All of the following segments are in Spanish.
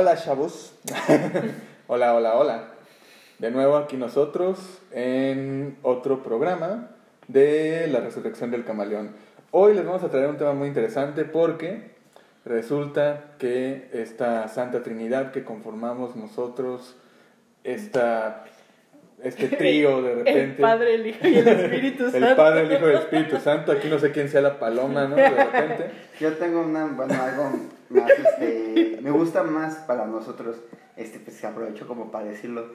Hola chavos. hola, hola, hola. De nuevo aquí nosotros en otro programa de la resurrección del camaleón. Hoy les vamos a traer un tema muy interesante porque resulta que esta Santa Trinidad que conformamos nosotros, esta, este trío de repente... El Padre, el Hijo y el Espíritu Santo. El Padre, el Hijo y el Espíritu Santo. Aquí no sé quién sea la paloma, ¿no? De repente. Yo tengo una, bueno, algo más, este, me gusta más para nosotros, este, pues aprovecho como para decirlo,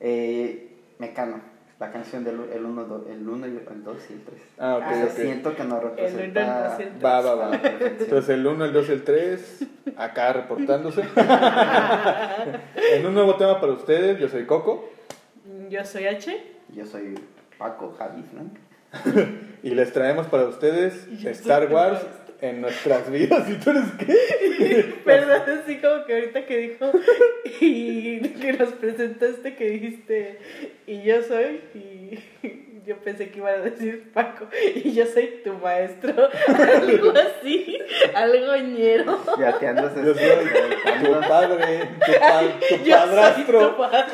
eh, Mecano, la canción del el 1 el uno y el 2 y el 3. Ah, ok, O sea, ok. siento que nos El uno, el representa... dos y el tres. Va, va, va. Entonces el 1, el 2, el 3, acá reportándose. en un nuevo tema para ustedes, yo soy Coco Yo soy H. Yo soy Paco, Javi, Frank. y les traemos para ustedes yo Star Wars en nuestras vidas. ¿Y tú eres qué? Perdón, así como que ahorita que dijo y que nos presentaste que dijiste y yo soy y yo pensé que iban a decir Paco y yo soy tu maestro, algo así, algo ñero. Fiateándose. Yo soy tu padre, tu, pa- tu Yo soy padrastro. tu padre.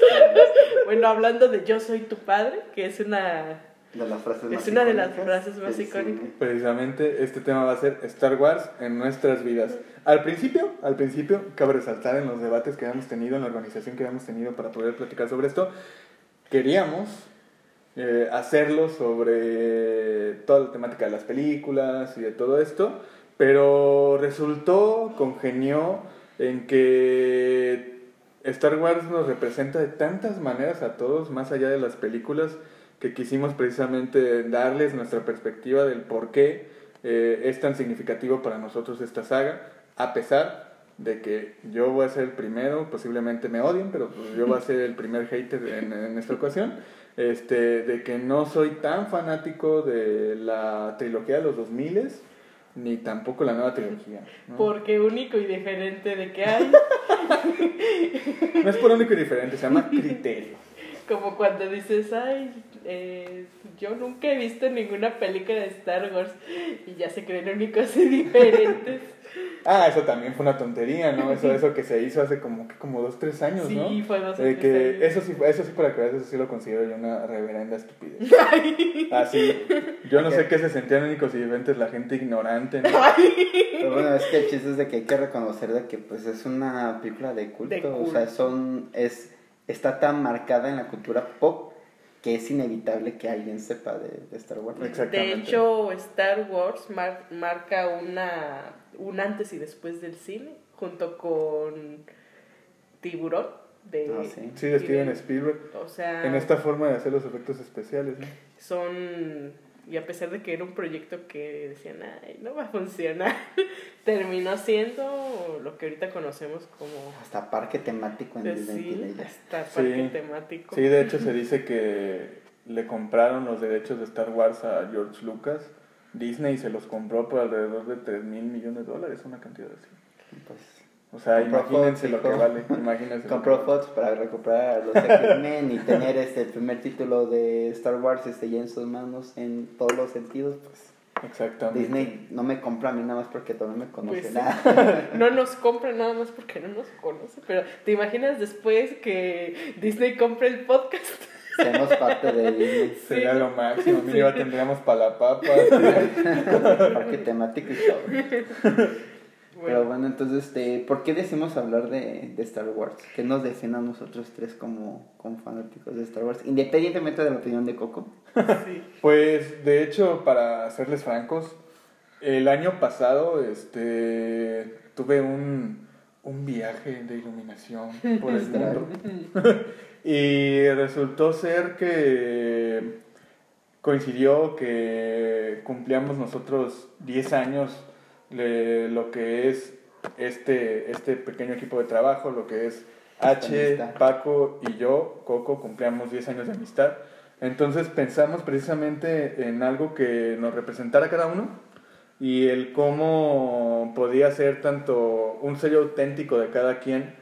Bueno, hablando de yo soy tu padre, que es una De las frases más Es una de las icónicas frases más icónicas. Precisamente este tema va a ser Star Wars en nuestras vidas. Al principio, al principio, cabe resaltar en los debates que habíamos tenido, en la organización que habíamos tenido para poder platicar sobre esto, queríamos eh, hacerlo sobre toda la temática de las películas y de todo esto, pero resultó, congenió en que Star Wars nos representa de tantas maneras a todos, más allá de las películas, que quisimos precisamente darles nuestra perspectiva del por qué eh, es tan significativo para nosotros esta saga, a pesar de que yo voy a ser el primero, posiblemente me odien, pero pues yo voy a ser el primer hater en, esta ocasión, este, de que no soy tan fanático de la trilogía de los 2000 ni tampoco la nueva trilogía. porque único y diferente de que hay, No es por único y diferente, se llama criterio. Como cuando dices, ay, eh, yo nunca he visto ninguna película de Star Wars y ya se creen únicos y diferentes. Ah, eso también fue una tontería, ¿no? Eso, eso que se hizo hace como, que como dos, tres años, ¿no? Sí, fue dos que años. eso sí, eso sí para que veas, eso sí lo considero yo una reverenda estupidez. Así, yo no sé qué se sentían únicos y diferentes la gente ignorante, ¿no? Pero bueno, es que el chiste es de que hay que reconocer de que pues es una película de culto, De o sea, culto. son es está tan marcada en la cultura pop que es inevitable que alguien sepa de, de Star Wars. Exactamente. De hecho, Star Wars mar- marca una, un antes y después del cine, junto con Tiburón. De, Ah, sí. Sí, de Steven Spielberg. O sea, En esta forma de hacer los efectos especiales, ¿no? son. Y a pesar de que era un proyecto que decían, ay, no va a funcionar, terminó siendo lo que ahorita conocemos como. Hasta parque temático en pues Disney sí, hasta parque Sí. temático. Sí, de hecho se dice que le compraron los derechos de Star Wars a George Lucas. Disney se los compró por alrededor de 3 mil millones de dólares, una cantidad así. Pues, O sea, Compró imagínense Fox, lo que vale. Imagínense lo compró que vale. Fox para recuperar a los X-Men y tener este el primer título de Star Wars este ya en sus manos en todos los sentidos, pues Exactamente. Disney no me compra a mí nada más porque todavía me conoce Pues sí. nada. No nos compra nada más porque no nos conoce, pero ¿te imaginas después que Disney compre el podcast? Seamos parte de Disney. Sería Sí. lo máximo. Sí. Mira, tendríamos palapapa. Parque temático y todo. Pero bueno, entonces, este, ¿por qué decimos hablar de, de Star Wars? ¿Qué nos define a nosotros tres como, como fanáticos de Star Wars? Independientemente de la opinión de Coco. Sí. Pues, de hecho, para serles francos, el año pasado este, tuve un, un viaje de iluminación por el mundo. y resultó ser que coincidió que cumplíamos nosotros 10 años de lo que es este, este pequeño equipo de trabajo, lo que es H, amistad. Paco y yo, Coco, cumplíamos 10 años de amistad. Entonces pensamos precisamente en algo que nos representara cada uno y el cómo podía ser tanto un sello auténtico de cada quien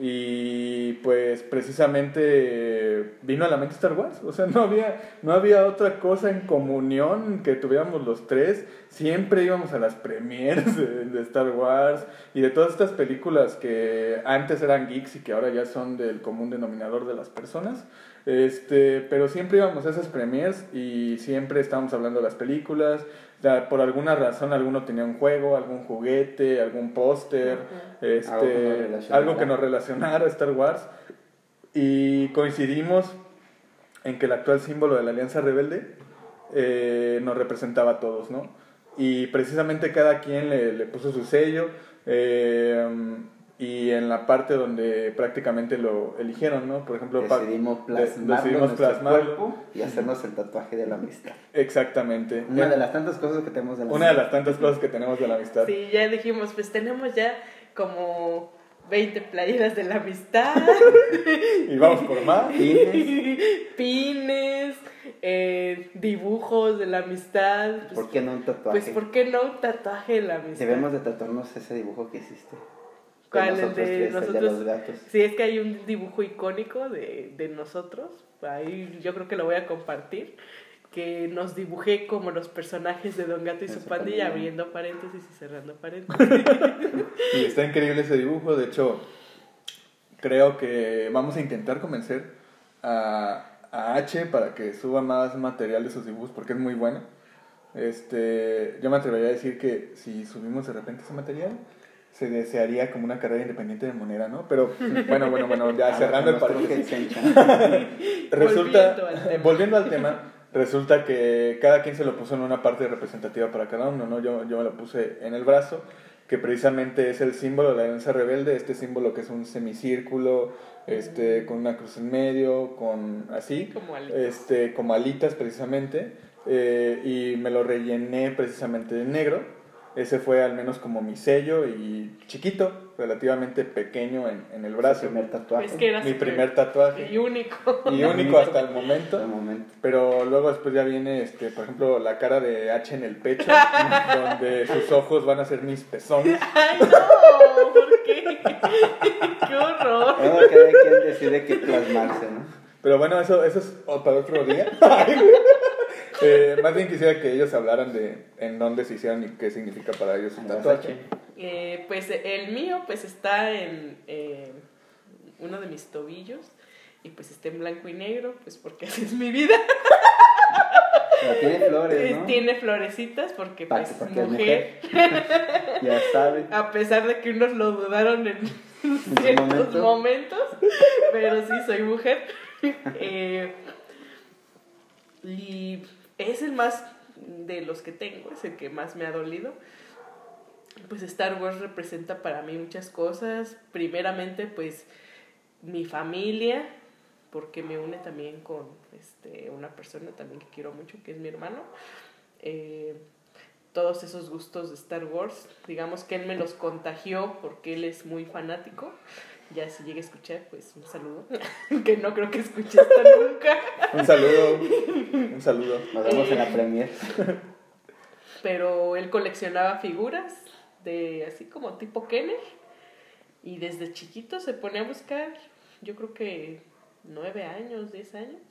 y pues precisamente vino a la mente Star Wars. O sea, no había, no había otra cosa en comunión que tuviéramos los tres. Siempre íbamos a las premieres de, Star Wars y de todas estas películas que antes eran geeks y que ahora ya son del común denominador de las personas. Este, pero siempre íbamos a esas premiers y siempre estábamos hablando de las películas. Por alguna razón alguno tenía un juego, algún juguete, algún póster, este, Algo que nos relacionara. algo que nos relacionara a Star Wars. Y coincidimos en que el actual símbolo de la Alianza Rebelde eh, nos representaba a todos, ¿no? Y precisamente cada quien le, le puso su sello. eh, y en la parte donde prácticamente lo eligieron, ¿no? Por ejemplo, Decidimos de- plasmarlo decidimos en nuestro plasmarlo. cuerpo y hacernos el tatuaje de la amistad. Exactamente. Una de las tantas cosas que tenemos de la Una de las tantas cosas que tenemos de la amistad. Sí, ya dijimos, pues tenemos ya como 20 playeras de la amistad, Y vamos por más. Pines. pines, eh, dibujos de la amistad. Pues, ¿Por qué no un tatuaje? Pues, ¿por qué no un tatuaje de la amistad? Debemos de tatuarnos ese dibujo que hiciste. ¿Cuál? El nosotros de tres, el de nosotros. los gatos. Sí, es que hay un dibujo icónico de, de nosotros. Ahí yo creo que lo voy a compartir. Que nos dibujé como los personajes de Don Gato y su pandilla. abriendo paréntesis y cerrando paréntesis. Y está increíble ese dibujo. De hecho, creo que vamos a intentar convencer a, a H para que suba más material de sus dibujos porque es muy bueno. Este, yo me atrevería a decir que si subimos de repente ese material, se desearía como una carrera independiente de moneda, ¿no? Pero bueno, bueno, bueno, ya A cerrando el paréntesis. Resulta, Volviendo al tema. volviendo al tema, resulta que cada quien se lo puso en una parte representativa para cada uno, ¿no? Yo, yo me lo puse en el brazo, que precisamente es el símbolo de la alianza rebelde, este símbolo que es un semicírculo, este, con una cruz en medio, con así, Como alitas. este, como alitas precisamente, eh, y me lo rellené precisamente de negro. Ese fue al menos como mi sello y chiquito, relativamente pequeño en, en el brazo. primer tatuaje. Es que era Mi primer tatuaje. Y único. Y único hasta el momento. Hasta el momento. Pero luego después ya viene, este, por ejemplo, la cara de H en el pecho, donde sus ojos van a ser mis pezones. ¡Ay, no! ¿Por qué? ¡Qué horror! Bueno, cada quien decide qué plasmarse, ¿no? Pero bueno, eso, eso es para otro día. Eh, más bien quisiera que ellos hablaran de en dónde se hicieron y qué significa para ellos un tatuaje. Eh, pues el mío pues está en eh, uno de mis tobillos y pues está en blanco y negro, pues porque así es mi vida. Pero tiene flores, ¿no? Tiene florecitas porque Pa- pues porque es mujer, Ya sabe. a pesar de que unos lo dudaron en ciertos momento. momentos, pero sí soy mujer. Eh, y es el más de los que tengo, es el que más me ha dolido. Pues Star Wars representa para mí muchas cosas. Primeramente, pues mi familia, porque me une también con este, una persona también que quiero mucho, que es mi hermano. Eh, todos esos gustos de Star Wars, digamos que él me los contagió porque él es muy fanático. Ya si llega a escuchar, pues un saludo, que no creo que escuche esto nunca. Un saludo. Un saludo. Nos vemos en la premier. Pero él coleccionaba figuras de así como tipo Kenner y desde chiquito se pone a buscar, yo creo que nueve años, diez años,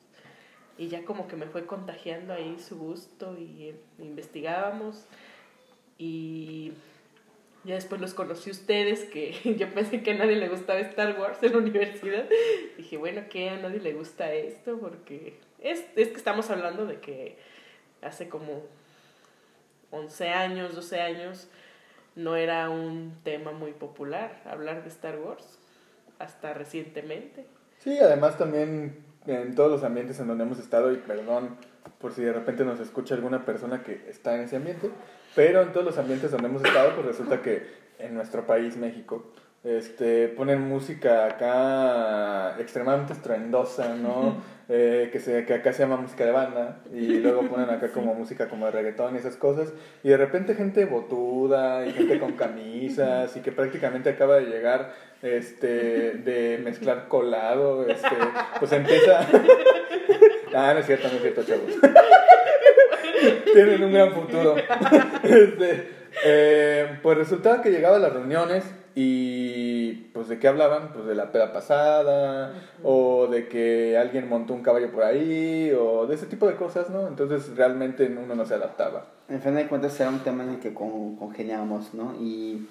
y ya como que me fue contagiando ahí su gusto y eh, investigábamos y ya después los conocí ustedes, que yo pensé que a nadie le gustaba Star Wars en la universidad. Dije, bueno, que a nadie le gusta esto, porque es, es que estamos hablando de que hace como 11 años, 12 años, no era un tema muy popular hablar de Star Wars, hasta recientemente. Sí, además también en todos los ambientes en donde hemos estado, y perdón por si de repente nos escucha alguna persona que está en ese ambiente, pero en todos los ambientes donde hemos estado, pues resulta que en nuestro país, México, este, ponen música acá extremadamente estruendosa, ¿no? Eh, que, se, que acá se llama música de banda, y luego ponen acá como música como de reggaetón y esas cosas, y de repente gente botuda y gente con camisas, y que prácticamente acaba de llegar este, de mezclar colado, este, pues empieza... Ah, no es cierto, no es cierto, chavos. Tienen un gran futuro. Este, eh, pues resultaba que llegaba a las reuniones y pues de qué hablaban, pues de la peda pasada, o de que alguien montó un caballo por ahí, o de ese tipo de cosas, ¿no? Entonces realmente uno no se adaptaba. En fin de cuentas era un tema en el que con, congeniábamos, ¿no? Y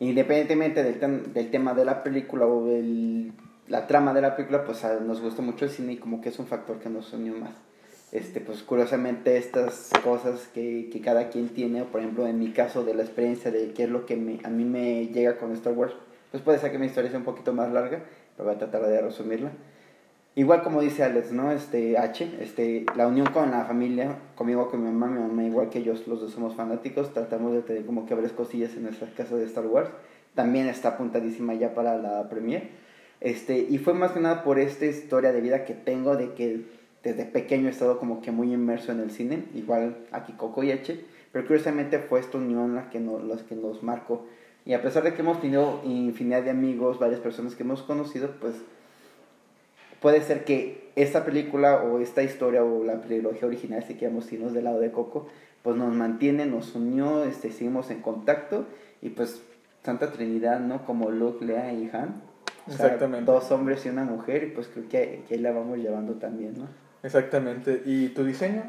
independientemente del, del tema de la película o de la trama de la película, pues nos gustó mucho el cine y como que es un factor que nos unió más este, pues curiosamente estas cosas que, que, cada quien tiene, por ejemplo en mi caso de la experiencia de qué es lo que me, a mí me llega con Star Wars, pues puede ser que mi historia sea un poquito más larga, pero voy a tratar de resumirla. Igual como dice Alex, ¿no? Este, H, este, la unión con la familia, conmigo, con mi mamá, mi mamá, igual que ellos, los dos somos fanáticos, tratamos de tener como que varias cosillas en nuestra casa de Star Wars. También está apuntadísima ya para la premiere. Este, y fue más que nada por esta historia de vida que tengo de que desde pequeño he estado como que muy inmerso en el cine, igual aquí Coco y Eche, pero curiosamente fue esta unión la que, nos, los que nos marcó. Y a pesar de que hemos tenido infinidad de amigos, varias personas que hemos conocido, pues puede ser que esta película o esta historia o la trilogía original, si queremos irnos del lado de Coco, pues nos mantiene, nos unió, este, seguimos en contacto y pues Santa Trinidad, ¿no? Como Luke, Lea y Han. Exactamente. dos hombres y una mujer y pues creo que, que ahí la vamos llevando también, ¿no? Exactamente. ¿Y tu diseño?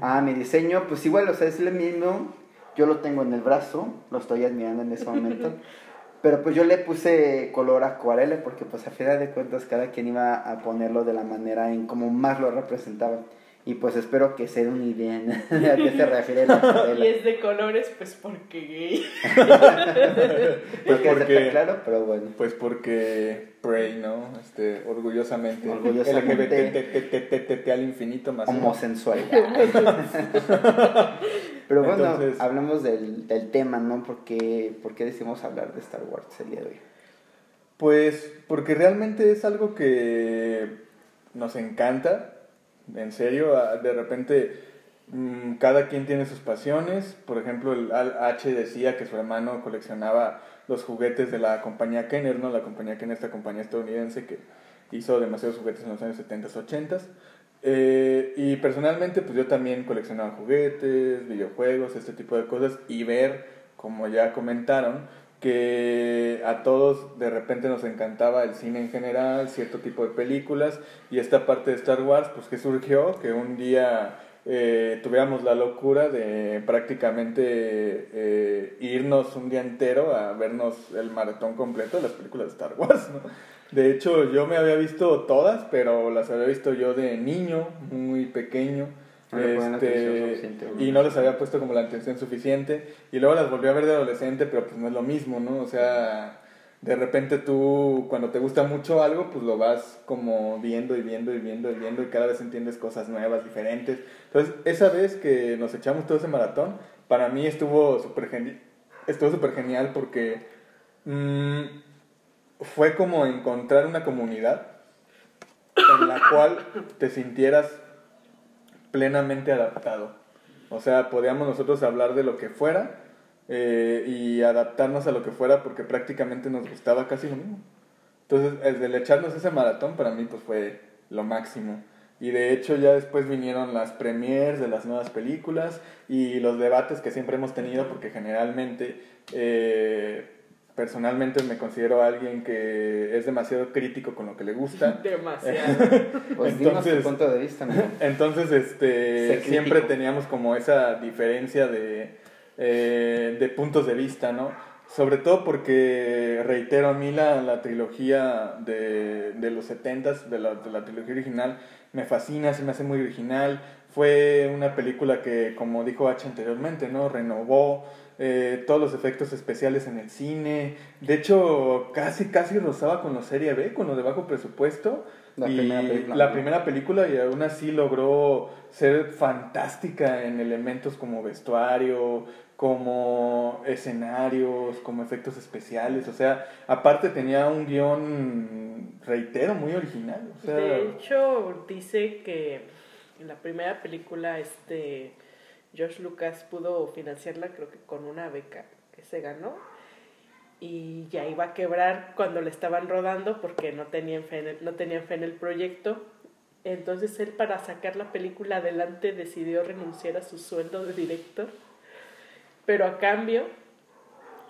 Ah, mi diseño, pues igual, o sea, es el mismo. Yo lo tengo en el brazo, lo estoy admirando en ese momento. Pero pues yo le puse color acuarela porque pues a final de cuentas cada quien iba a ponerlo de la manera en como más lo representaba. Y pues espero que sea una idea a qué se refiere la Y es de colores, pues porque gay. pues porque, claro, pero bueno. Pues porque Prey, ¿no? Este, orgullosamente. Orgullosamente. al infinito más. Homosensual. pero bueno, hablamos del, del tema, ¿no? Porque, ¿Por qué decimos hablar de Star Wars el día de hoy? Pues porque realmente es algo que nos encanta en serio, de repente mm, cada quien tiene sus pasiones. Por ejemplo, el H decía que su hermano coleccionaba los juguetes de la compañía Kenner, ¿no? La compañía Kenner, esta compañía estadounidense que hizo demasiados juguetes en los años 70, 80. Eh, y personalmente, pues yo también coleccionaba juguetes, videojuegos, este tipo de cosas y ver, como ya comentaron, que a todos de repente nos encantaba el cine en general, cierto tipo de películas, y esta parte de Star Wars, pues que surgió, que un día eh, tuviéramos la locura de prácticamente eh, irnos un día entero a vernos el maratón completo de las películas de Star Wars, ¿no? De hecho, yo me había visto todas, pero las había visto yo de niño, muy pequeño. Este, y no les había puesto como la atención suficiente. Y luego las volví a ver de adolescente, pero pues no es lo mismo, ¿no? O sea, de repente tú, cuando te gusta mucho algo, pues lo vas como viendo y viendo y viendo y viendo y cada vez entiendes cosas nuevas, diferentes. Entonces, esa vez que nos echamos todo ese maratón, para mí estuvo súper genial, estuvo super genial porque mm, fue como encontrar una comunidad en la cual te sintieras plenamente adaptado. O sea, podíamos nosotros hablar de lo que fuera eh, y adaptarnos a lo que fuera porque prácticamente nos gustaba casi lo mismo. Entonces, el echarnos ese maratón para mí pues fue lo máximo. Y de hecho ya después vinieron las premiers de las nuevas películas y los debates que siempre hemos tenido porque generalmente eh, personalmente me considero alguien que es demasiado crítico con lo que le gusta. Demasiado. pues entonces, tu punto de vista, Entonces, este, siempre teníamos como esa diferencia de, eh, de puntos de vista, ¿no? Sobre todo porque, reitero, a mí la, la trilogía de, de los 70 de la, de la trilogía original, me fascina, se me hace muy original. Fue una película que, como dijo H anteriormente, ¿no? Renovó eh, todos los efectos especiales en el cine. De hecho, casi, casi rozaba con la serie B, con lo de bajo presupuesto. La, primera, película, la primera película y aún así logró ser fantástica en elementos como vestuario, como escenarios, como efectos especiales. O sea, aparte tenía un guion, reitero, muy original. de hecho, dice que en la primera película, este George Lucas pudo financiarla creo que con una beca que se ganó y ya iba a quebrar cuando le estaban rodando porque no tenían fe en el, no tenían fe en el proyecto. Entonces él para sacar la película adelante decidió renunciar a su sueldo de director, pero a cambio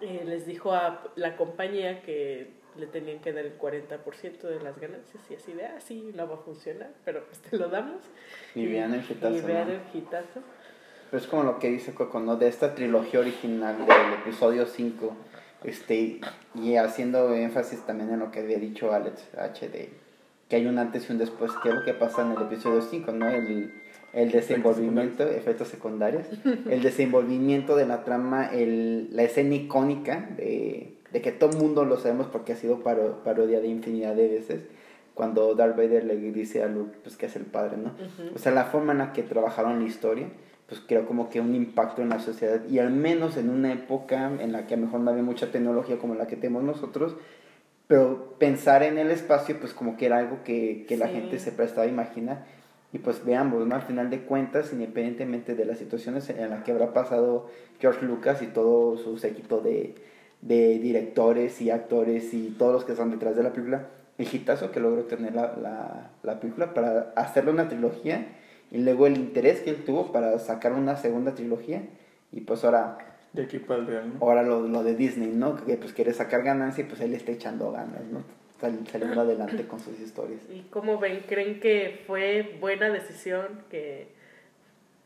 eh, les dijo a la compañía que le tenían que dar el 40% de las ganancias y así de, ah, sí, no va a funcionar, pero pues te lo damos. Y vean el hitazo. Y vean ¿no? el hitazo. Pero es como lo que dice Coco, ¿no? De esta trilogía original del episodio 5, este, y haciendo énfasis también en lo que había dicho Alex H. de que hay un antes y un después, que es lo que pasa en el episodio 5, ¿no? El, el desenvolvimiento, efectos secundarios, el desenvolvimiento de la trama, el, la escena icónica de, de que todo el mundo lo sabemos porque ha sido paro, parodia de infinidad de veces, cuando Darth Vader le dice a Luke pues, que es el padre, ¿no? O sea, la forma en la que trabajaron la historia, pues creo como que un impacto en la sociedad y al menos en una época en la que a lo mejor no había mucha tecnología como la que tenemos nosotros, pero pensar en el espacio pues como que era algo que, que la Sí. gente se prestaba a imaginar y pues veamos, ¿no? Al final de cuentas, independientemente de las situaciones en las que habrá pasado George Lucas y todo su séquito de, de directores y actores y todos los que están detrás de la película, el hitazo que logró tener la, la, la película para hacerle una trilogía y luego el interés que él tuvo para sacar una segunda trilogía y pues ahora De aquí para el Real, ¿no? ahora lo, lo de Disney, ¿no? Que pues quiere sacar ganancia y pues él está echando ganas, ¿no? Sal- saliendo adelante con sus historias. ¿Y cómo ven? ¿Creen que fue buena decisión que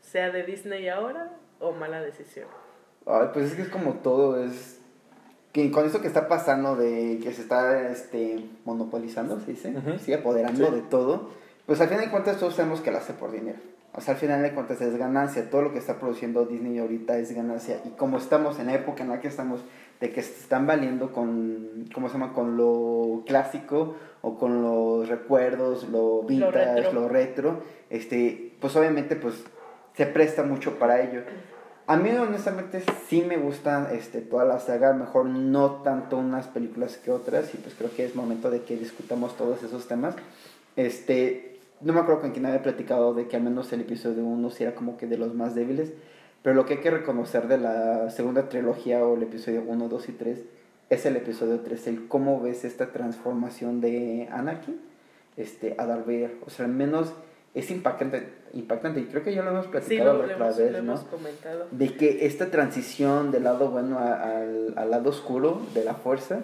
sea de Disney ahora o mala decisión? Ay, pues es que es como todo, es que con eso que está pasando de que se está este monopolizando, se dice, Ujú. sigue apoderando Sí. de todo, pues al final de cuentas todos sabemos que lo hace por dinero. O sea, al final de cuentas es ganancia, todo lo que está produciendo Disney ahorita es ganancia y como estamos en la época en la que estamos de que se están valiendo con ¿cómo se llama? con lo clásico o con los recuerdos, lo vintage, retro. lo retro, este, pues obviamente pues se presta mucho para ello. A mí honestamente sí me gustan este, toda la saga, mejor no tanto unas películas que otras y pues creo que es momento de que discutamos todos esos temas. Este, no me acuerdo con quién había platicado de que al menos el episodio 1 sí era como que de los más débiles, pero lo que hay que reconocer de la segunda trilogía o el episodio 1, 2 y 3 es el episodio 3, el cómo ves esta transformación de Anakin este, a Darth Vader. O sea, al menos es impactante, impactante y creo que ya lo hemos Sí, platicado lo, la lo otra hemos, vez, lo ¿no? hemos comentado. de que esta transición del lado bueno a- al, al lado oscuro de la fuerza,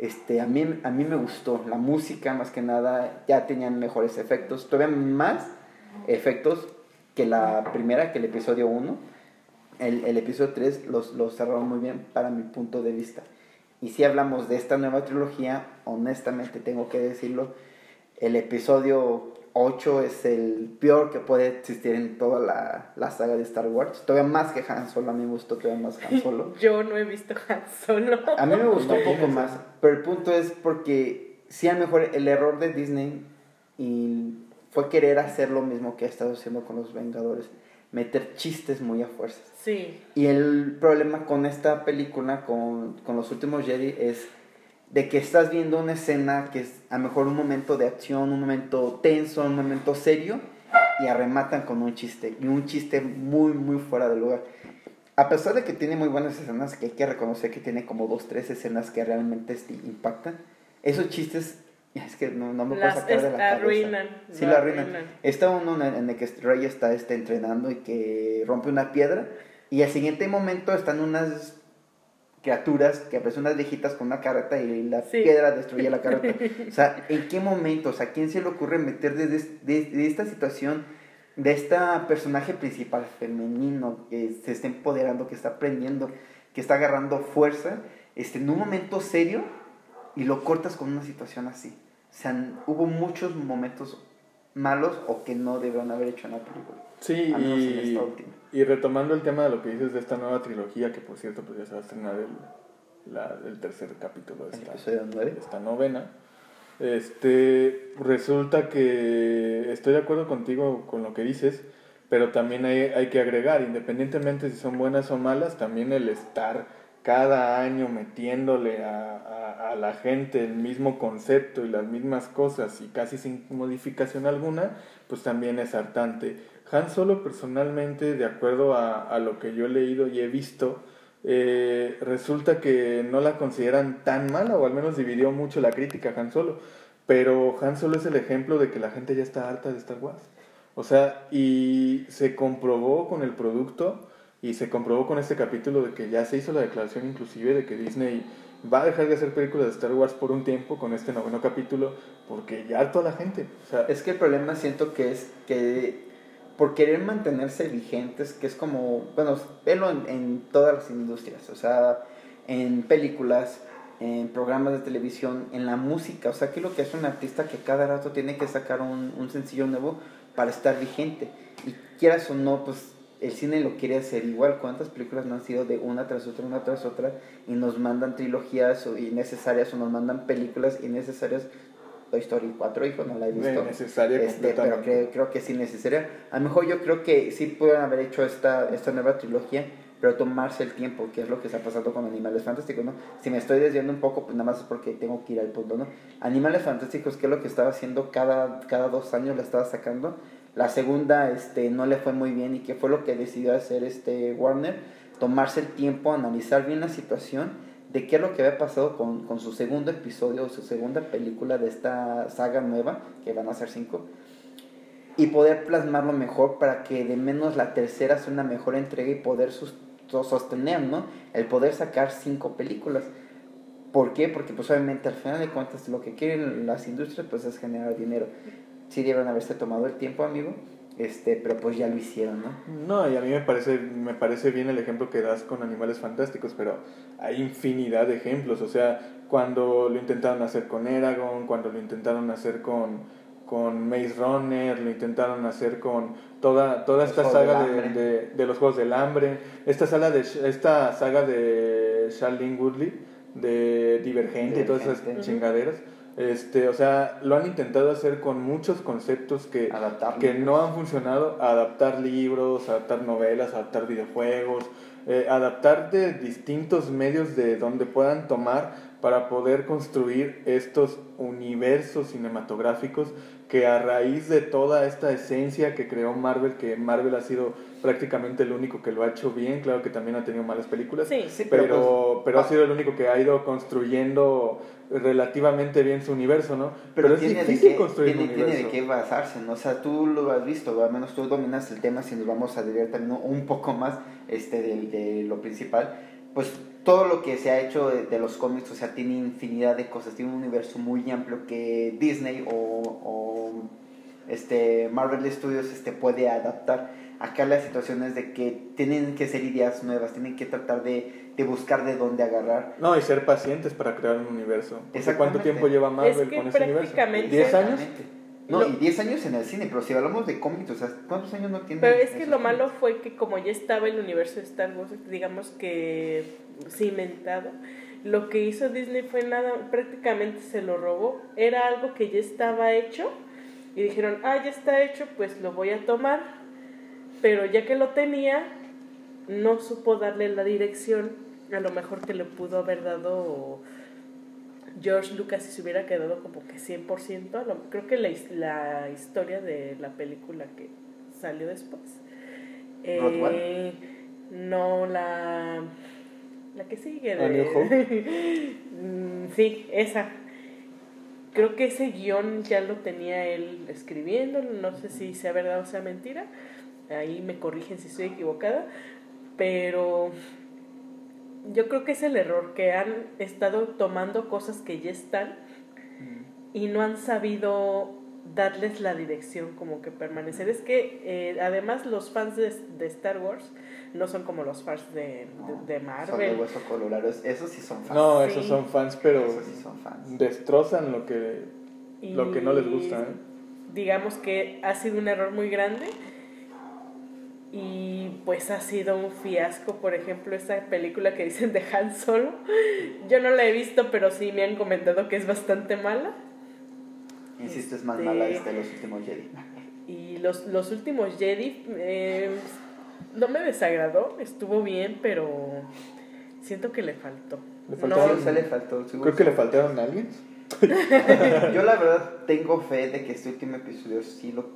este, a, mí, a mí me gustó. La música, más que nada, ya tenían mejores efectos, todavía más efectos que la primera, que el episodio 1. El, el episodio 3 los, los cerraron muy bien para mi punto de vista. Y si hablamos de esta nueva trilogía, honestamente tengo que decirlo, el episodio 8 es el peor que puede existir en toda la, la saga de Star Wars. Todavía más que Han Solo, a mí me gustó todavía más Han Solo. Yo no he visto Han Solo. A mí me gustó un poco más, pero el punto es porque sí a lo mejor el error de Disney y fue querer hacer lo mismo que ha estado haciendo con los Vengadores, meter chistes muy a fuerzas. Sí, Y el problema con esta película, con, con los últimos Jedi, es de que estás viendo una escena que es a lo mejor un momento de acción, un momento tenso, un momento serio, y arrematan con un chiste, y un chiste muy, muy fuera de lugar. A pesar de que tiene muy buenas escenas, que hay que reconocer que tiene como dos, tres escenas que realmente este, impactan, esos chistes, es que no, no me puedo sacar de la cabeza. arruinan. Sí, lo la arruinan. Está uno en el que Rey está este, entrenando y que rompe una piedra. Y al siguiente momento están unas criaturas que aparecen unas viejitas con una carreta y la Sí. piedra destruye la carreta. O sea, ¿en qué momento? O sea, ¿a quién se le ocurre meter de, de- de esta situación, de esta personaje principal femenino que se está empoderando, que está aprendiendo, que está agarrando fuerza, este, en un momento serio y lo cortas con una situación así? O sea, hubo muchos momentos malos o que no debieron haber hecho en la película. Sí, Al menos en y, esta última. y retomando el tema de lo que dices de esta nueva trilogía, que por cierto pues ya se va a estrenar el, la- el tercer capítulo de esta, episodio 9. de esta novena, este, resulta que estoy de acuerdo contigo con lo que dices, pero también hay, hay que agregar, independientemente si son buenas o malas, también el estar cada año metiéndole a, a- a la gente el mismo concepto y las mismas cosas y casi sin modificación alguna, pues también es hartante. Han Solo personalmente, de acuerdo a, a lo que yo he leído y he visto, eh, resulta que no la consideran tan mala, o al menos dividió mucho la crítica Han Solo. Pero Han Solo es el ejemplo de que la gente ya está harta de Star Wars. O sea, y se comprobó con el producto Y se comprobó con este capítulo de que ya se hizo la declaración inclusive de que Disney va a dejar de hacer películas de Star Wars por un tiempo con este noveno capítulo porque ya harto la gente. O sea, Es que el problema siento que es que por querer mantenerse vigentes, que es como, bueno, verlo en, en todas las industrias, o sea, en películas, en programas de televisión, en la música, o sea, que lo que hace un artista que cada rato tiene que sacar un, un sencillo nuevo para estar vigente. Y quieras o no, pues el cine lo quiere hacer igual. ¿Cuántas películas no han sido de una tras otra, una tras otra, y nos mandan trilogías o innecesarias o nos mandan películas innecesarias? Toy Story 4, hijo, no la he visto. necesaria Este, pero creo, creo que sí necesaria. A lo mejor yo creo que sí pudieron haber hecho esta, esta nueva trilogía, pero tomarse el tiempo, que es lo que está pasando con Animales Fantásticos, ¿no? Si me estoy desviando un poco, pues nada más es porque tengo que ir al punto, ¿no? Animales Fantásticos, que es lo que estaba haciendo cada, cada dos años, la estaba sacando. La segunda este, no le fue muy bien y que fue lo que decidió hacer este Warner, tomarse el tiempo, analizar bien la situación de qué es lo que había pasado con, con su segundo episodio o su segunda película de esta saga nueva, que van a ser cinco, y poder plasmarlo mejor para que de menos la tercera sea una mejor entrega y poder sostener, ¿no? El poder sacar cinco películas. ¿Por qué? Porque pues obviamente al final de cuentas lo que quieren las industrias pues es generar dinero. Sí debieron haberse tomado el tiempo, amigo, este, pero pues ya lo hicieron, ¿no? No, y a mí me parece, me parece bien el ejemplo que das con Animales Fantásticos, pero hay infinidad de ejemplos. O sea, cuando lo intentaron hacer con Eragon, cuando lo intentaron hacer con, con Maze Runner, lo intentaron hacer con toda, toda esta saga de, de, de los Juegos del Hambre, esta, sala de, esta saga de Charlene Woodley, de Divergente y todas esas Divergente. chingaderas. Este, o sea, lo han intentado hacer con muchos conceptos que, Adaptar que libros. no han funcionado, adaptar libros, adaptar novelas, adaptar videojuegos, eh, adaptar de distintos medios de donde puedan tomar para poder construir estos universos cinematográficos que a raíz de toda esta esencia que creó Marvel, que Marvel ha sido prácticamente el único que lo ha hecho bien, claro que también ha tenido malas películas, Sí. Sí, pero, pero, pero, pues, ha sido el único que ha ido construyendo relativamente bien su universo, ¿no? Pero, es tiene, de difícil qué, construir tiene, un tiene de universo. qué basarse, ¿no? O sea, tú lo has visto, al menos tú dominas el tema, si nos vamos a desviar también un poco más este, de, de lo principal, pues todo lo que se ha hecho de, de los cómics, o sea, tiene infinidad de cosas, tiene un universo muy amplio que Disney o, o este, Marvel Studios este, puede adaptar. Acá la situación es de que tienen que ser ideas nuevas, tienen que tratar de, de buscar de dónde agarrar. No, y ser pacientes para crear un universo. ¿Cuánto tiempo lleva Marvel Es que con ese universo? prácticamente- ¿10 años? No, Lo- y 10 años en el cine, pero si hablamos de cómics, o sea, ¿cuántos años no tiene? Pero es que lo malo fue que como ya estaba el universo de Star Wars, digamos que cimentado, lo que hizo Disney fue nada, prácticamente se lo robó. Era algo que ya estaba hecho y dijeron, ah, ya está hecho, pues lo voy a tomar. Pero ya que lo tenía, no supo darle la dirección, a lo mejor que le pudo haber dado George Lucas si se hubiera quedado como que 100%, a lo- creo que la, la historia de la película que salió después. Eh, no, la, la que sigue. ¿A New De, Mm, sí, esa. Creo que ese guion ya lo tenía él escribiendo, no sé si sea verdad o sea mentira, ahí me corrigen si estoy equivocada, pero yo creo que es el error, que han estado tomando cosas que ya están y no han sabido darles la dirección como que permanecer. Es que eh, además los fans de, de Star Wars no son como los fans de, No, de, de Son de Marvel. hueso colorado, esos sí son fans. No, Sí. esos son fans, pero sí son fans. destrozan lo que, lo que no les gusta. ¿eh? digamos que ha sido un error muy grande y pues ha sido un fiasco, por ejemplo, esa película que dicen de Han Solo. Yo no la he visto, pero sí me han comentado que es bastante mala. Insisto, es más Este- mala esta de los últimos Jedi. Y los, los últimos Jedi eh, no me desagradó, estuvo bien, pero siento que le faltó. Le No, faltaron- Sí, o sea, le faltó. seguro Creo que le sí. faltaron aliens. Yo la verdad tengo fe de que este último episodio sí lo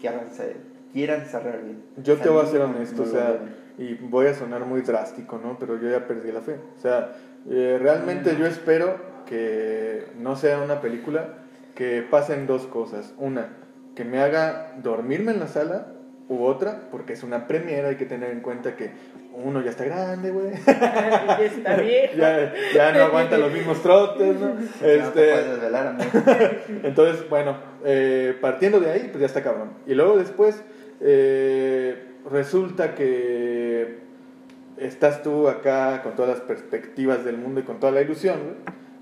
quieran, cer- quieran cerrar bien. Yo te voy a no- ser no honesto, o sea, y voy a sonar muy drástico, ¿no? Pero yo ya perdí la fe. O sea, eh, realmente yo espero que no sea una película que pasen dos cosas. Una, que me haga dormirme en la sala u otra, porque es una premiera, hay que tener en cuenta que uno ya está grande, güey. ya está viejo. ya, ya no aguanta los mismos trotes, ¿no? No Este, desvelar, amigo. entonces, bueno, eh, partiendo de ahí, pues ya está cabrón. Y luego después, eh, resulta que estás tú acá con todas las perspectivas del mundo y con toda la ilusión,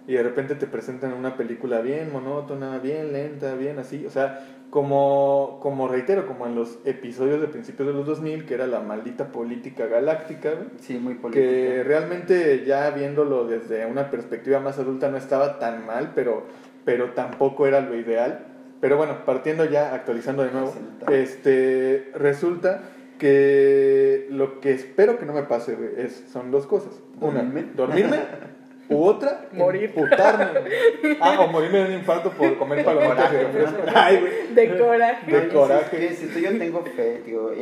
y de repente te presentan una película bien monótona, bien lenta, bien así, o sea, como, como reitero, como en los episodios de principios de los 2000, que era la maldita política galáctica, güey, Sí, muy que realmente ya viéndolo desde una perspectiva más adulta no estaba tan mal, pero, pero tampoco era lo ideal. Pero bueno, partiendo ya, actualizando de nuevo, este, resulta que lo que espero que no me pase, güey, es, son dos cosas. Una, ¿Dormirme? dormirme, u otra, Morir. emputarme. güey. Ah, o morirme de un infarto por comer palomitas refresco. Ay, güey. De coraje. De coraje. Sí, sí, yo tengo fe, digo,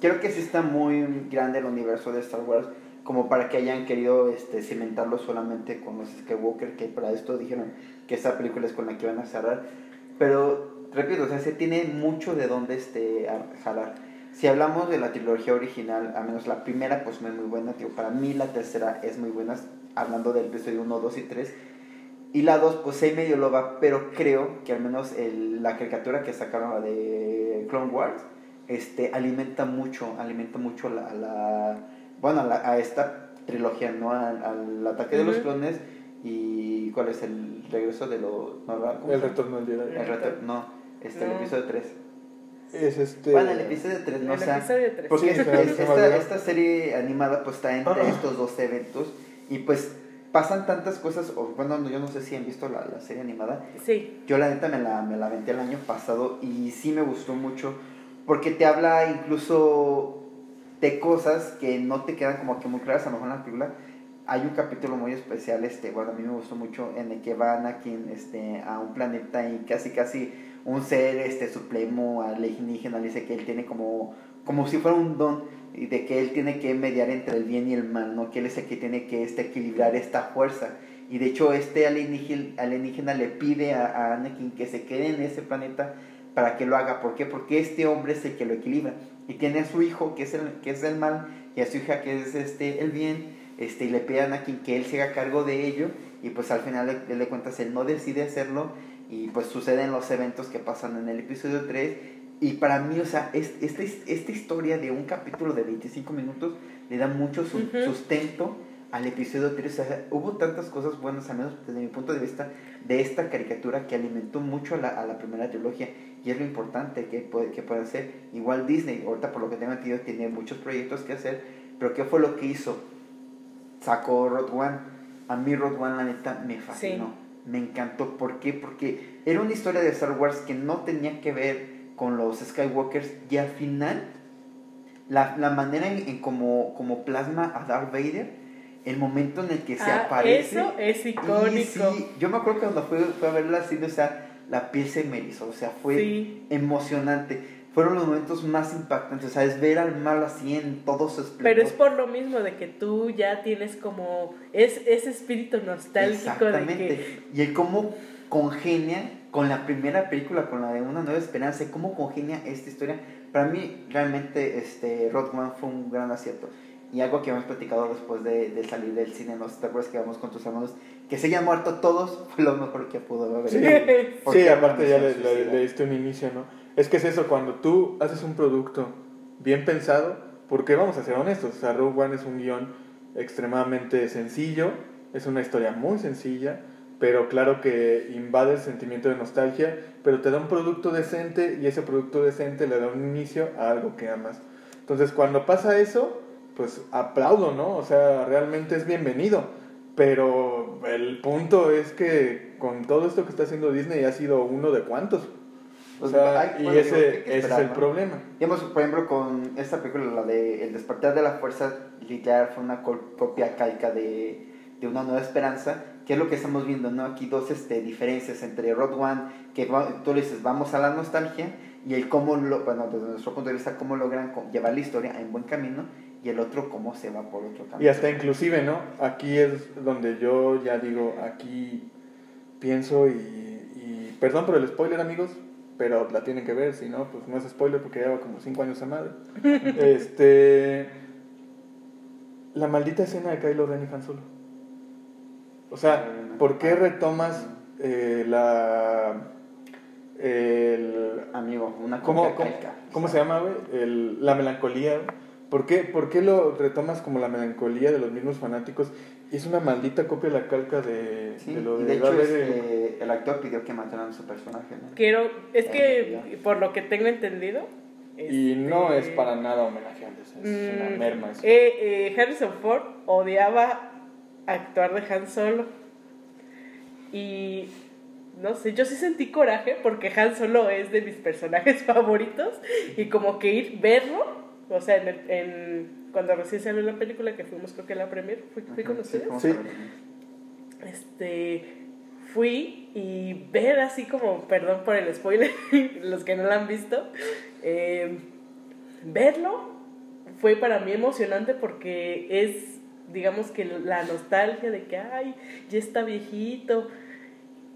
creo que sí está muy grande el universo de Star Wars como para que hayan querido este, cimentarlo solamente con los Skywalker, que para esto dijeron que esta película es con la que van a cerrar. Pero, repito, o sea, se tiene mucho de dónde este, jalar. Si hablamos de la trilogía original, al menos la primera, pues no es muy buena. Digo, para mí la tercera es muy buena, hablando del episodio 1, 2 y 3. Y la 2, pues ahí medio lo va, pero creo que al menos el- la caricatura que sacaron, de Clone Wars, este, alimenta mucho, alimenta mucho la, la bueno, a, la- a esta trilogía, ¿no? Al, al ataque de los clones y cuál es el regreso de los... No, ¿cómo El retorno del Jedi. El retorno, no, este, el No. episodio 3. Es este... Bueno, el episodio 3, no, o el sea, episodio 3. Pues sí, es- esta, esta serie animada pues está entre estos dos eventos y pues pasan tantas cosas, o bueno, no, yo no sé si han visto la, la serie animada, Sí. yo la neta me la, me la aventé el año pasado y sí me gustó mucho porque te habla incluso de cosas que no te quedan como que muy claras a lo mejor en la película. Hay un capítulo muy especial, este, bueno, a mí me gustó mucho, en el que va Anakin este, a un planeta y casi casi un ser este, supremo alienígena dice que él tiene como, como si fuera un don y de que él tiene que mediar entre el bien y el mal, ¿no? que él es el que tiene que este, equilibrar esta fuerza. Y de hecho este alienígena, alienígena le pide a, a Anakin que se quede en ese planeta para que lo haga. ¿Por qué? Porque este hombre es el que lo equilibra. Y tiene a su hijo, que es el, que es el mal, y a su hija, que es este, el bien, este, y le pide a Anakin que él se haga cargo de ello. Y pues al final de, de, cuentas él no decide hacerlo. Y pues suceden los eventos que pasan en el episodio 3. Y para mí, o sea, es, esta, esta historia de un capítulo de 25 minutos le da mucho su- Ujú. sustento al episodio 3. O sea, hubo tantas cosas buenas, al menos desde mi punto de vista, de esta caricatura que alimentó mucho a la, a la primera trilogía. Y es lo importante que puede, que puede hacer. Igual Disney, ahorita por lo que tengo entendido, tiene muchos proyectos que hacer. Pero ¿qué fue lo que hizo? Sacó Road One. A mí Road One, la neta, me fascinó. Me encantó. ¿Por qué? Porque era una historia de Star Wars que no tenía que ver con los Skywalkers. Y al final, la, la manera en, en como, como plasma a Darth Vader, el momento en el que se Ah, aparece. eso es y icónico. sí, yo me acuerdo que cuando fui, fui a verla así, o sea, la piel se me erizó. O sea, fue Sí. emocionante. Fueron los momentos más impactantes. O sea, es ver al mal así en todo su esplendor. Pero es por lo mismo de que tú ya tienes como es, ese espíritu nostálgico de Exactamente. que Y el cómo congenia con la primera película, con la de Una Nueva Esperanza, cómo congenia esta historia. Para mí, realmente, este, One fue un gran acierto. Y algo que hemos platicado después de, de salir del cine, los Star Wars que vamos con tus hermanos, que se hayan muerto todos, fue lo mejor que pudo haber. Sí, sí aparte ya le, le- diste un inicio, ¿no? Es que es eso, cuando tú haces un producto bien pensado, porque vamos a ser honestos, o sea, Rogue One es un guion extremadamente sencillo, es una historia muy sencilla, pero claro que invade el sentimiento de nostalgia, pero te da un producto decente y ese producto decente le da un inicio a algo que amas. Entonces, cuando pasa eso, pues aplaudo, ¿no? O sea, realmente es bienvenido. Pero el punto es que con todo esto que está haciendo Disney ha sido uno de cuantos. O sea, hay- y bueno, ese, digo, hay que ese esperar, es el ¿no? problema. Digamos, por ejemplo, con esta película, la de El despertar de la fuerza, literal fue una copia calca de, de Una Nueva Esperanza, que es lo que estamos viendo, ¿no? Aquí dos este, diferencias entre Road One, que va- tú le dices, vamos a la nostalgia, y el cómo, lo, bueno, desde nuestro punto de vista, cómo logran llevar la historia en buen camino, y el otro, cómo se va por otro camino. Y hasta inclusive, ¿no? Aquí es donde yo ya digo, aquí pienso y, y perdón por el spoiler, amigos, pero la tienen que ver, si no, pues no es spoiler porque lleva como 5 años a madre. este. La maldita escena de Kylo Ren y Han Solo. O sea, ¿por qué retomas eh, la. El. Amigo, una ¿Cómo, copia cómo, calca. cómo se llama, güey? El- La melancolía. ¿Por qué, ¿Por qué lo retomas como la melancolía de los mismos fanáticos? Es una maldita copia de la calca de, Sí, de lo de, de hecho este, el actor pidió que mataran a su personaje, ¿no? Quiero, es Eh, que por lo que tengo entendido. Y no es este, para nada homenaje es una mm, merma. eso. eh, eh, Harrison Ford odiaba actuar de Han Solo. Y no sé, yo sí sentí coraje porque Han Solo es de mis personajes favoritos. Y como que ir verlo, o sea, en, el- en- cuando recién salió la película que fuimos, creo que la premier, fui, fui con Ajá, ustedes. Sí. este fui y ver así como, perdón por el spoiler, los que no lo han visto, eh, verlo fue para mí emocionante porque es, digamos que la nostalgia de que, ay, ya está viejito.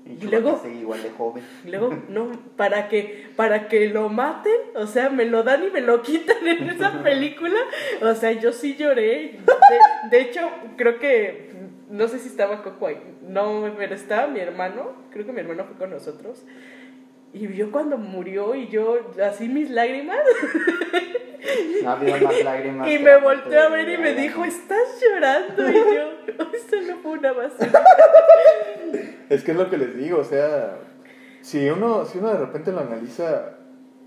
Y, luego- igual de joven. Y luego, no, para que, para que lo maten, o sea, me lo dan y me lo quitan en esa película. O sea, yo sí lloré. De, de hecho, creo que, no sé si estaba Coco ahí, no, pero estaba mi hermano, creo que mi hermano fue con nosotros. Y vio cuando murió y yo, así mis lágrimas, No ha habido más lágrimas. y me volteó a ver y me dijo, estás llorando. Y yo, esto no fue una basura. Es que es lo que les digo, o sea, si uno, si uno de repente lo analiza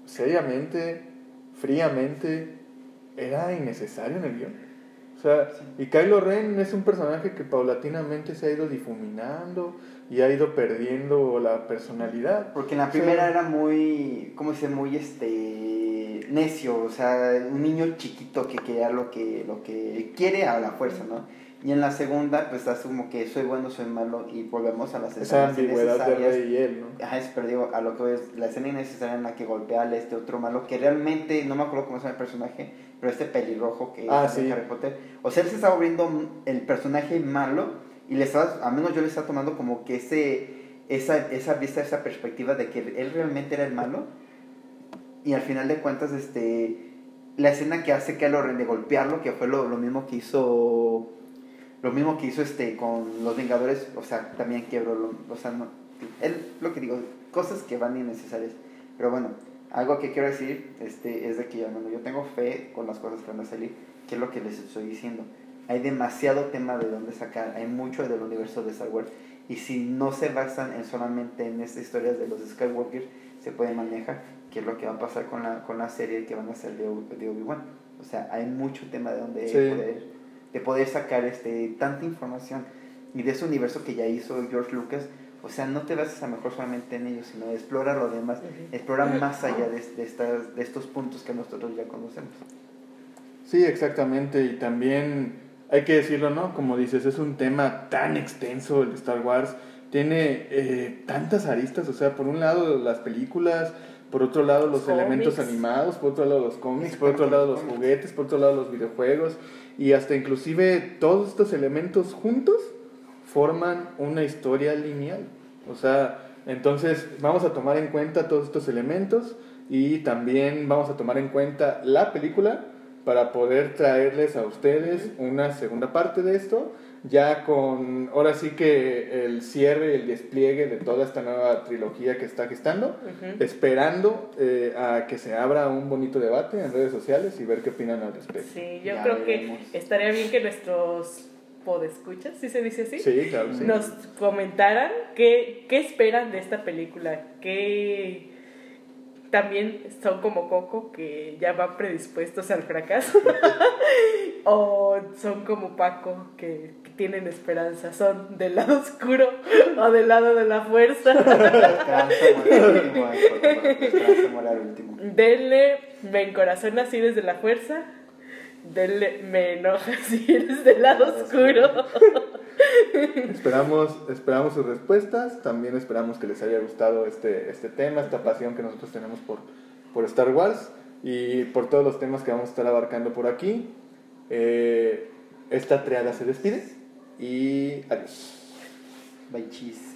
seriamente, fríamente, era innecesario en el guion. O sea, y Kylo Ren es un personaje que paulatinamente se ha ido difuminando y ha ido perdiendo la personalidad. Porque en la O sea, primera era muy, ¿cómo se dice? Muy este necio, o sea, un niño chiquito que quería lo que, lo que quiere a la fuerza, ¿no? Y en la segunda, pues estás como que soy bueno, soy malo, y volvemos a las Esa escenas de innecesarias. Rey y él, ¿no? Ajá, es, pero digo, a lo que voy es la escena innecesaria en la que golpea a este otro malo, que realmente, no me acuerdo cómo se llama el personaje, pero este pelirrojo que Ah, es sí. Harry Potter. O sea, él se está volviendo el personaje malo y le está, a menos yo le está tomando como que ese, esa, esa vista, esa perspectiva de que él realmente era el malo. Y al final de cuentas, este, la escena que hace que lo de golpearlo, que fue lo, lo mismo que hizo lo mismo que hizo este con los Vengadores, o sea, también quebró, lo- o sea, no, él, lo que digo, cosas que van innecesarias. Pero bueno, algo que quiero decir este, es de que hermano, yo tengo fe con las cosas que van a salir, que es lo que les estoy diciendo. Hay demasiado tema de dónde sacar, hay mucho del universo de Star Wars. Y si no se basan en solamente en estas historias de los Skywalker, se puede manejar, que es lo que va a pasar con la, con la serie que van a hacer de, de Obi-Wan. O sea, hay mucho tema de donde Sí. poder de poder sacar este tanta información y de ese universo que ya hizo George Lucas o sea no te bases a mejor solamente en ellos sino explora lo demás explora más allá de, de estas de estos puntos que nosotros ya conocemos Sí, exactamente. Y también hay que decirlo, ¿no? Como dices, es un tema tan extenso el de Star Wars. Tiene eh, tantas aristas. O sea, por un lado las películas, por otro lado los Los elementos animados, por otro lado los cómics, por otro lado los juguetes, por otro lado los videojuegos. Y hasta inclusive todos estos elementos juntos forman una historia lineal. O sea, entonces vamos a tomar en cuenta todos estos elementos y también vamos a tomar en cuenta la película para poder traerles a ustedes una segunda parte de esto, ya con ahora sí que el cierre, el despliegue de toda esta nueva trilogía que está gestando, Ujú. esperando eh, a que se abra un bonito debate en redes sociales y ver qué opinan al respecto. Sí, yo Ya creo veremos. que estaría bien que nuestros podescuchas, ¿sí se dice así? Sí, claro, que sí. Nos comentaran qué, qué esperan de esta película, qué también son como Coco que ya van predispuestos al fracaso o son como Paco que, que tienen esperanza, son del lado oscuro o del lado de la fuerza. Denle, me encorazona si eres de la fuerza. Denle, me enoja si eres del lado Lado oscuro. Esperamos, esperamos sus respuestas, también esperamos que les haya gustado este, este tema, esta pasión que nosotros tenemos por, por Star Wars y por todos los temas que vamos a estar abarcando por aquí. Eh, esta triada se despide y adiós. Bye cheese.